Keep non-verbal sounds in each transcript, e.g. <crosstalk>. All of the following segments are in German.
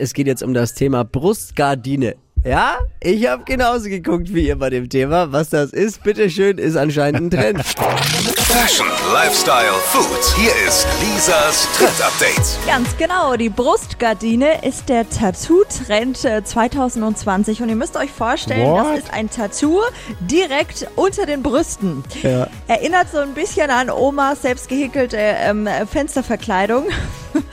Es geht jetzt um das Thema Brustgardine. Ja, ich habe genauso geguckt wie ihr bei dem Thema. Was das ist, bitteschön, ist anscheinend ein Trend. <laughs> Fashion, Lifestyle, Food. Hier ist Lisas Trend Update. Ganz genau, die Brustgardine ist der Tattoo-Trend äh, 2020 und ihr müsst euch vorstellen, What? das ist ein Tattoo direkt unter den Brüsten. Ja. Erinnert so ein bisschen an Omas selbst gehäkelte ähm, Fensterverkleidung. <laughs>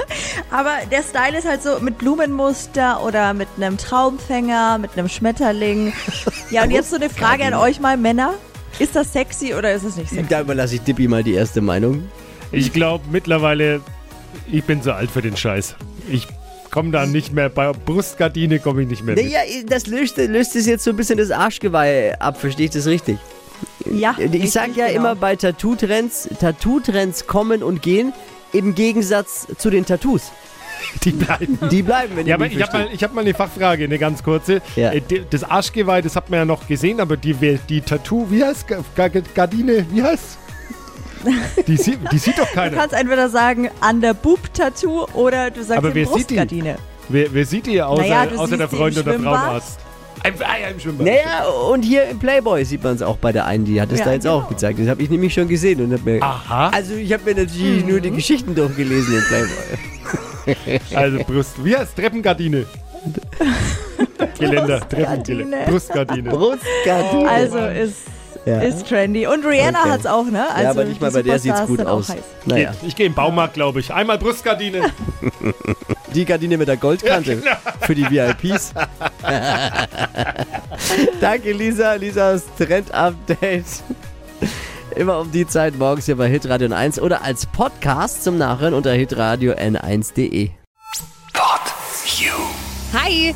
Aber der Style ist halt so mit Blumenmuster oder mit einem Traumfänger, mit einem Schmetterling. <laughs> Ja, und jetzt so eine Frage an euch mal, Männer. Ist das sexy oder ist es nicht sexy? Da überlasse ich Dippy mal die erste Meinung. Ich glaube mittlerweile, ich bin zu alt für den Scheiß. Ich komme da nicht mehr, bei Brustgardine komme ich nicht mehr mit. Naja, das löst, löst es jetzt so ein bisschen das Arschgeweih ab, verstehe ich das richtig? Ja, Ich sag richtig, ja genau. immer bei Tattoo-Trends, Tattoo-Trends kommen und gehen, im Gegensatz zu den Tattoos. Die bleiben. Die bleiben, wenn Ja, ihr aber ich habe mal, ich hab mal eine Fachfrage, eine ganz kurze. Ja. Äh, Das Arschgeweih, das hat man ja noch gesehen, aber die, die Tattoo, wie heißt Ga- Ga- Gardine, wie heißt? Die, sie, die sieht doch Du keiner. kannst entweder sagen an der Boob-Tattoo oder du sagst Aber die wer sieht die? Brustgardine. Wer, wer sieht die außer, Naja, du außer der Freund oder. Frauenarzt? Ein, ja, im Schwimmbad. Naja, und hier im Playboy sieht man es auch bei der einen, die hat es Ja, da jetzt genau. auch gezeigt. Das habe ich nämlich schon gesehen und hab mir. Aha. Also ich habe mir natürlich nur Mhm. die Geschichten durchgelesen im Playboy. <laughs> Also Brust. Wie heißt Treppengardine? <laughs> Geländer, Treppengeländer. Brustgardine. Brustgardine. Also ist, Ja. ist trendy. Und Rihanna Okay. hat's auch, ne? Also ja, aber nicht mal bei der sieht's Superstars gut aus. Naja, Geht. Ich gehe im Baumarkt, glaube ich. Einmal Brustgardine. <laughs> die Gardine mit der Goldkante genau. für die VIPs. <laughs> Danke Lisa, Lisas Trend-Update. Immer um die Zeit morgens hier bei Hitradio N1 oder als Podcast zum Nachhören unter hitradio n1.de. Pod You. Hi!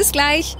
Bis gleich.